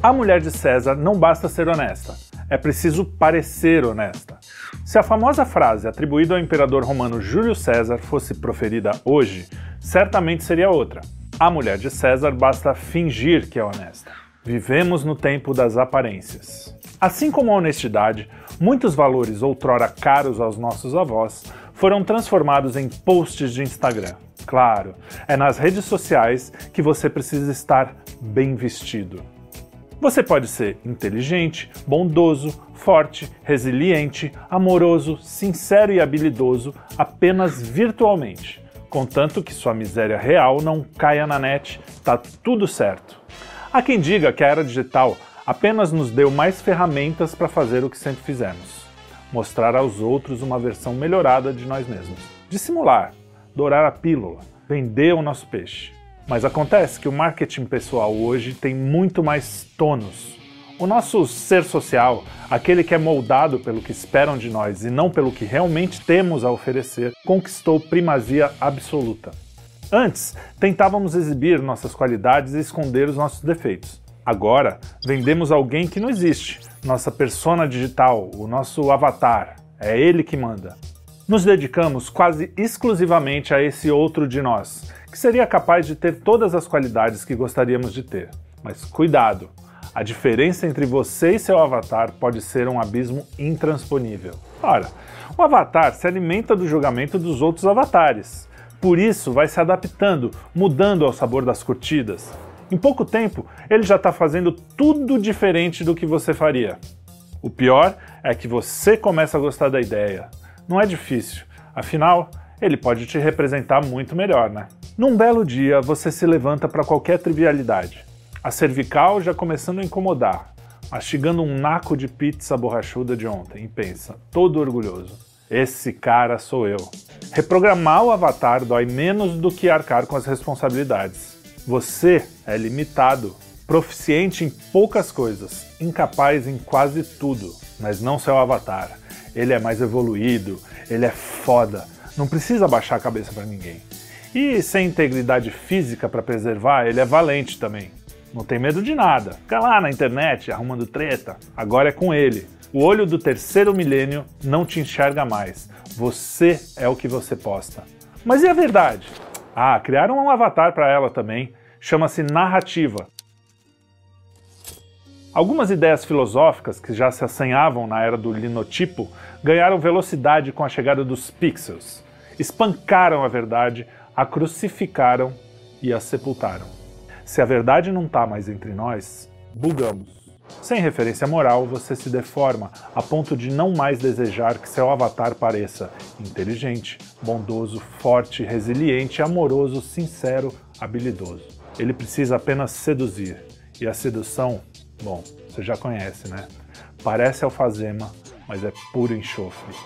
A mulher de César não basta ser honesta, é preciso parecer honesta. Se a famosa frase atribuída ao imperador romano Júlio César fosse proferida hoje, certamente seria outra. A mulher de César basta fingir que é honesta. Vivemos no tempo das aparências. Assim como a honestidade, muitos valores outrora caros aos nossos avós foram transformados em posts de Instagram. Claro, é nas redes sociais que você precisa estar bem vestido. Você pode ser inteligente, bondoso, forte, resiliente, amoroso, sincero e habilidoso apenas virtualmente. Contanto que sua miséria real não caia na net, tá tudo certo. Há quem diga que a era digital apenas nos deu mais ferramentas para fazer o que sempre fizemos: mostrar aos outros uma versão melhorada de nós mesmos, dissimular, dourar a pílula, vender o nosso peixe. Mas acontece que o marketing pessoal hoje tem muito mais tônus. O nosso ser social, aquele que é moldado pelo que esperam de nós e não pelo que realmente temos a oferecer, conquistou primazia absoluta. Antes, tentávamos exibir nossas qualidades e esconder os nossos defeitos. Agora, vendemos alguém que não existe, nossa persona digital, o nosso avatar. É ele que manda. Nos dedicamos quase exclusivamente a esse outro de nós, que seria capaz de ter todas as qualidades que gostaríamos de ter. Mas cuidado! A diferença entre você e seu avatar pode ser um abismo intransponível. Ora, o avatar se alimenta do julgamento dos outros avatares. Por isso, vai se adaptando, mudando ao sabor das curtidas. Em pouco tempo, ele já está fazendo tudo diferente do que você faria. O pior é que você começa a gostar da ideia. Não é difícil, afinal, ele pode te representar muito melhor, né? Num belo dia, você se levanta para qualquer trivialidade. A cervical já começando a incomodar, mastigando um naco de pizza borrachuda de ontem e pensa, todo orgulhoso: esse cara sou eu. Reprogramar o avatar dói menos do que arcar com as responsabilidades. Você é limitado, proficiente em poucas coisas, incapaz em quase tudo, mas não seu avatar. Ele é mais evoluído, ele é foda, não precisa baixar a cabeça para ninguém. E sem integridade física para preservar, ele é valente também. Não tem medo de nada. Fica lá na internet arrumando treta. Agora é com ele. O olho do terceiro milênio não te enxerga mais. Você é o que você posta. Mas e a verdade? Ah, criaram um avatar para ela também. Chama-se narrativa. Algumas ideias filosóficas que já se assanhavam na era do linotipo ganharam velocidade com a chegada dos pixels. Espancaram a verdade a crucificaram e a sepultaram. Se a verdade não está mais entre nós, bugamos. Sem referência moral, você se deforma a ponto de não mais desejar que seu avatar pareça inteligente, bondoso, forte, resiliente, amoroso, sincero, habilidoso. Ele precisa apenas seduzir. E a sedução, bom, você já conhece, né? Parece alfazema, mas é puro enxofre.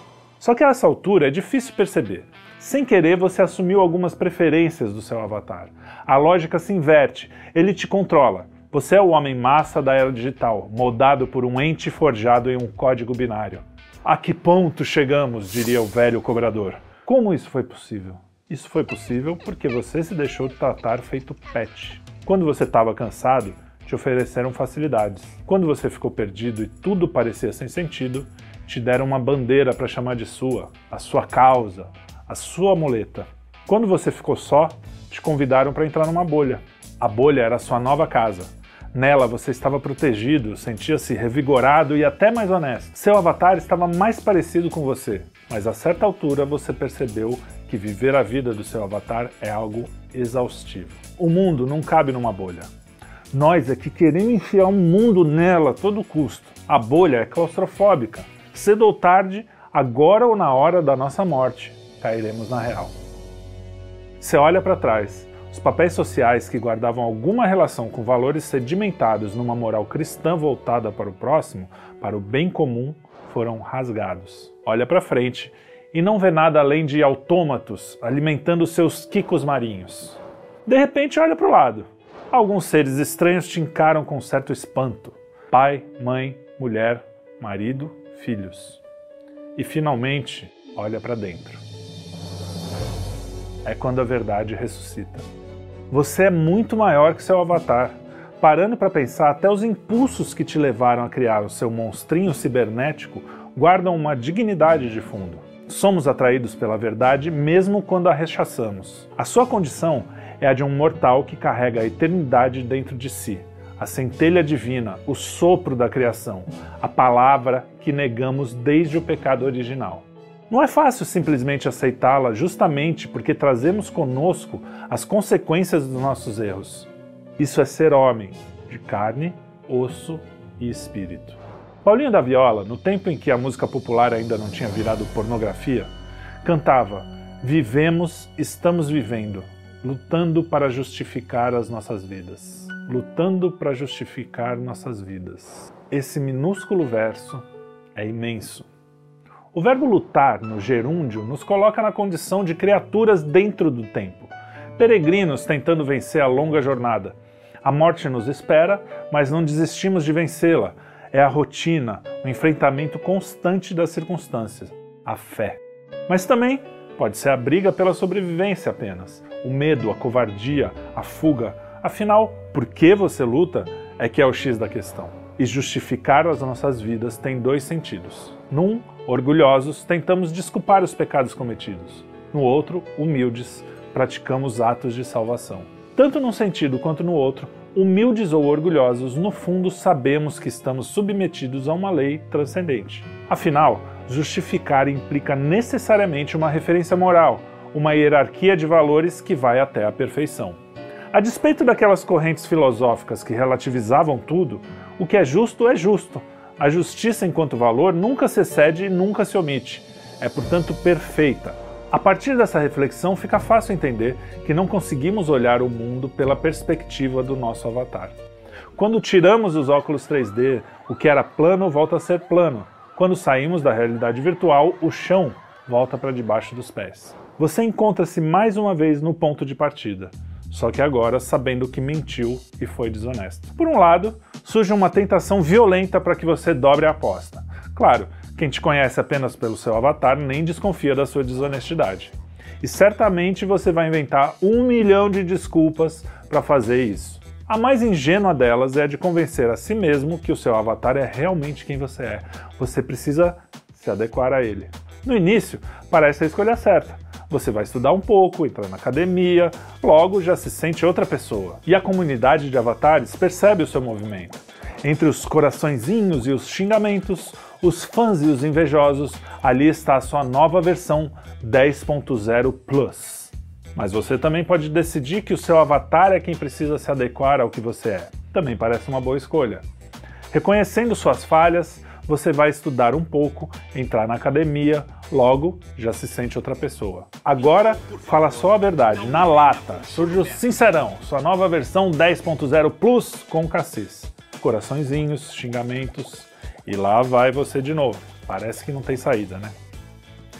Só que a essa altura é difícil perceber. Sem querer, você assumiu algumas preferências do seu avatar. A lógica se inverte, ele te controla. Você é o homem massa da era digital, moldado por um ente forjado em um código binário. A que ponto chegamos, diria o velho cobrador. Como isso foi possível? Isso foi possível porque você se deixou tratar feito pet. Quando você estava cansado, te ofereceram facilidades. Quando você ficou perdido e tudo parecia sem sentido, te deram uma bandeira para chamar de sua, a sua causa, a sua muleta. Quando você ficou só, te convidaram para entrar numa bolha. A bolha era a sua nova casa. Nela você estava protegido, sentia-se revigorado e até mais honesto. Seu avatar estava mais parecido com você, mas a certa altura você percebeu que viver a vida do seu avatar é algo exaustivo. O mundo não cabe numa bolha. Nós é que queremos enfiar um mundo nela a todo custo. A bolha é claustrofóbica. Cedo ou tarde, agora ou na hora da nossa morte, cairemos na real. Você olha para trás, os papéis sociais que guardavam alguma relação com valores sedimentados numa moral cristã voltada para o próximo, para o bem comum, foram rasgados. Olha para frente e não vê nada além de autômatos alimentando seus quicos marinhos. De repente, olha para o lado. Alguns seres estranhos te encaram com certo espanto: pai, mãe, mulher, marido, filhos. E finalmente, olha para dentro é quando a verdade ressuscita. Você é muito maior que seu avatar. parando para pensar, até os impulsos que te levaram a criar o seu monstrinho cibernético guardam uma dignidade de fundo. Somos atraídos pela verdade mesmo quando a rechaçamos. A sua condição é a de um mortal que carrega a eternidade dentro de si, a centelha divina, o sopro da criação, a palavra que negamos desde o pecado original. Não é fácil simplesmente aceitá-la justamente porque trazemos conosco as consequências dos nossos erros. Isso é ser homem, de carne, osso e espírito. Paulinho da Viola, no tempo em que a música popular ainda não tinha virado pornografia, cantava: Vivemos, estamos vivendo, lutando para justificar as nossas vidas. Lutando para justificar nossas vidas. Esse minúsculo verso é imenso. O verbo lutar no gerúndio nos coloca na condição de criaturas dentro do tempo, peregrinos tentando vencer a longa jornada. A morte nos espera, mas não desistimos de vencê-la é a rotina, o enfrentamento constante das circunstâncias, a fé. Mas também pode ser a briga pela sobrevivência apenas, o medo, a covardia, a fuga. Afinal, por que você luta é que é o X da questão. E justificar as nossas vidas tem dois sentidos. Num, orgulhosos, tentamos desculpar os pecados cometidos. No outro, humildes, praticamos atos de salvação. Tanto num sentido quanto no outro, humildes ou orgulhosos, no fundo sabemos que estamos submetidos a uma lei transcendente. Afinal, justificar implica necessariamente uma referência moral, uma hierarquia de valores que vai até a perfeição. A despeito daquelas correntes filosóficas que relativizavam tudo, o que é justo é justo. A justiça enquanto valor nunca se excede e nunca se omite. É, portanto, perfeita, a partir dessa reflexão, fica fácil entender que não conseguimos olhar o mundo pela perspectiva do nosso avatar. Quando tiramos os óculos 3D, o que era plano volta a ser plano. Quando saímos da realidade virtual, o chão volta para debaixo dos pés. Você encontra-se mais uma vez no ponto de partida, só que agora sabendo que mentiu e foi desonesto. Por um lado, surge uma tentação violenta para que você dobre a aposta. Claro, quem te conhece apenas pelo seu avatar nem desconfia da sua desonestidade. E certamente você vai inventar um milhão de desculpas para fazer isso. A mais ingênua delas é a de convencer a si mesmo que o seu avatar é realmente quem você é. Você precisa se adequar a ele. No início, parece a escolha certa. Você vai estudar um pouco, entrar na academia, logo já se sente outra pessoa. E a comunidade de avatares percebe o seu movimento. Entre os coraçõezinhos e os xingamentos, os fãs e os invejosos, ali está a sua nova versão 10.0 Plus. Mas você também pode decidir que o seu avatar é quem precisa se adequar ao que você é. Também parece uma boa escolha. Reconhecendo suas falhas, você vai estudar um pouco, entrar na academia, logo já se sente outra pessoa. Agora, fala só a verdade, na lata, surge o Sincerão, sua nova versão 10.0 Plus com cassis. Coraçõezinhos, xingamentos, e lá vai você de novo. Parece que não tem saída, né?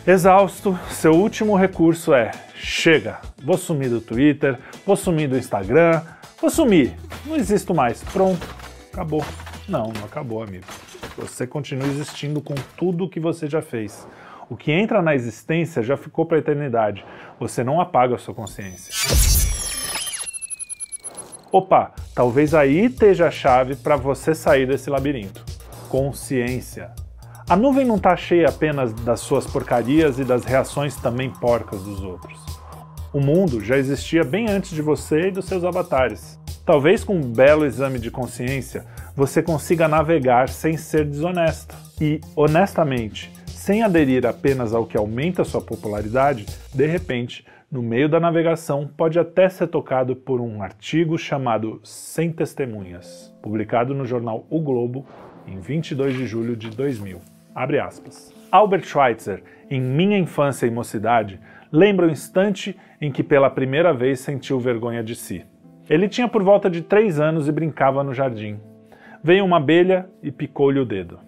Exausto, seu último recurso é: chega, vou sumir do Twitter, vou sumir do Instagram, vou sumir, não existo mais, pronto, acabou. Não, não acabou, amigo. Você continua existindo com tudo o que você já fez. O que entra na existência já ficou para a eternidade. Você não apaga a sua consciência. Opa, talvez aí esteja a chave para você sair desse labirinto consciência. A nuvem não está cheia apenas das suas porcarias e das reações também porcas dos outros. O mundo já existia bem antes de você e dos seus avatares. Talvez com um belo exame de consciência você consiga navegar sem ser desonesto. E, honestamente, sem aderir apenas ao que aumenta sua popularidade, de repente, no meio da navegação, pode até ser tocado por um artigo chamado Sem Testemunhas, publicado no jornal O Globo em 22 de julho de 2000. Abre aspas. Albert Schweitzer, em Minha Infância e Mocidade, lembra o instante em que pela primeira vez sentiu vergonha de si. Ele tinha por volta de três anos e brincava no jardim. Veio uma abelha e picou-lhe o dedo.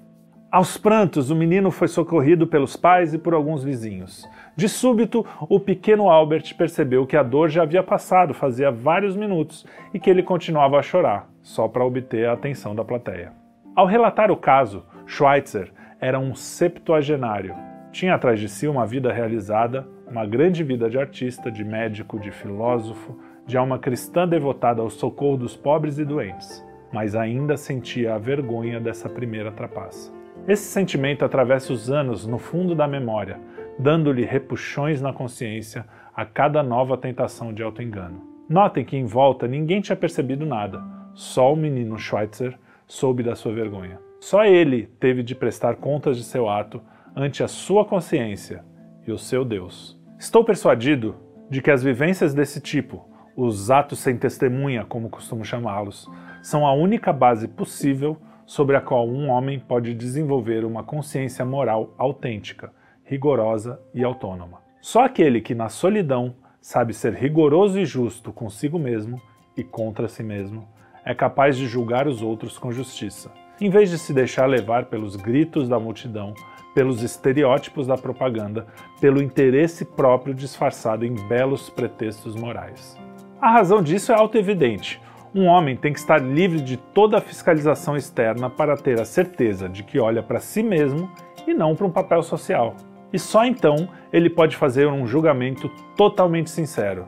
Aos prantos, o menino foi socorrido pelos pais e por alguns vizinhos. De súbito, o pequeno Albert percebeu que a dor já havia passado fazia vários minutos e que ele continuava a chorar, só para obter a atenção da plateia. Ao relatar o caso, Schweitzer era um septuagenário. Tinha atrás de si uma vida realizada, uma grande vida de artista, de médico, de filósofo, de alma cristã devotada ao socorro dos pobres e doentes, mas ainda sentia a vergonha dessa primeira trapaça. Esse sentimento atravessa os anos no fundo da memória, dando-lhe repuxões na consciência a cada nova tentação de autoengano. Notem que em volta ninguém tinha percebido nada, só o menino Schweitzer soube da sua vergonha. Só ele teve de prestar contas de seu ato ante a sua consciência e o seu Deus. Estou persuadido de que as vivências desse tipo, os atos sem testemunha, como costumo chamá-los, são a única base possível sobre a qual um homem pode desenvolver uma consciência moral autêntica, rigorosa e autônoma. Só aquele que, na solidão, sabe ser rigoroso e justo consigo mesmo e contra si mesmo, é capaz de julgar os outros com justiça, em vez de se deixar levar pelos gritos da multidão pelos estereótipos da propaganda, pelo interesse próprio disfarçado em belos pretextos morais. A razão disso é autoevidente. Um homem tem que estar livre de toda a fiscalização externa para ter a certeza de que olha para si mesmo e não para um papel social. E só então ele pode fazer um julgamento totalmente sincero.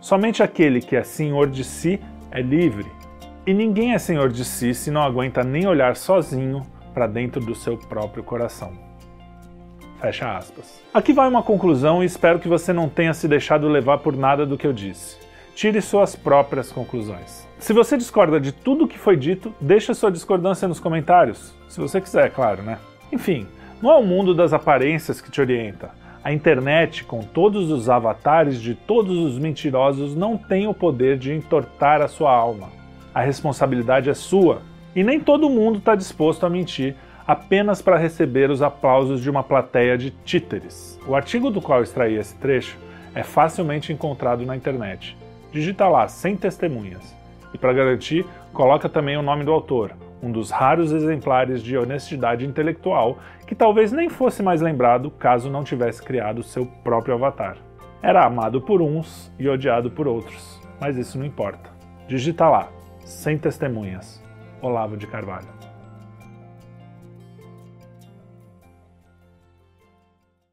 Somente aquele que é senhor de si é livre. E ninguém é senhor de si se não aguenta nem olhar sozinho para dentro do seu próprio coração. Fecha aspas. Aqui vai uma conclusão e espero que você não tenha se deixado levar por nada do que eu disse. Tire suas próprias conclusões. Se você discorda de tudo o que foi dito, deixe sua discordância nos comentários. Se você quiser, claro, né? Enfim, não é o mundo das aparências que te orienta. A internet, com todos os avatares de todos os mentirosos, não tem o poder de entortar a sua alma. A responsabilidade é sua. E nem todo mundo está disposto a mentir apenas para receber os aplausos de uma plateia de títeres. O artigo do qual extraí esse trecho é facilmente encontrado na internet. Digita lá sem testemunhas. E para garantir, coloca também o nome do autor, um dos raros exemplares de honestidade intelectual que talvez nem fosse mais lembrado caso não tivesse criado seu próprio avatar. Era amado por uns e odiado por outros, mas isso não importa. Digita lá, sem testemunhas. Olavo de Carvalho.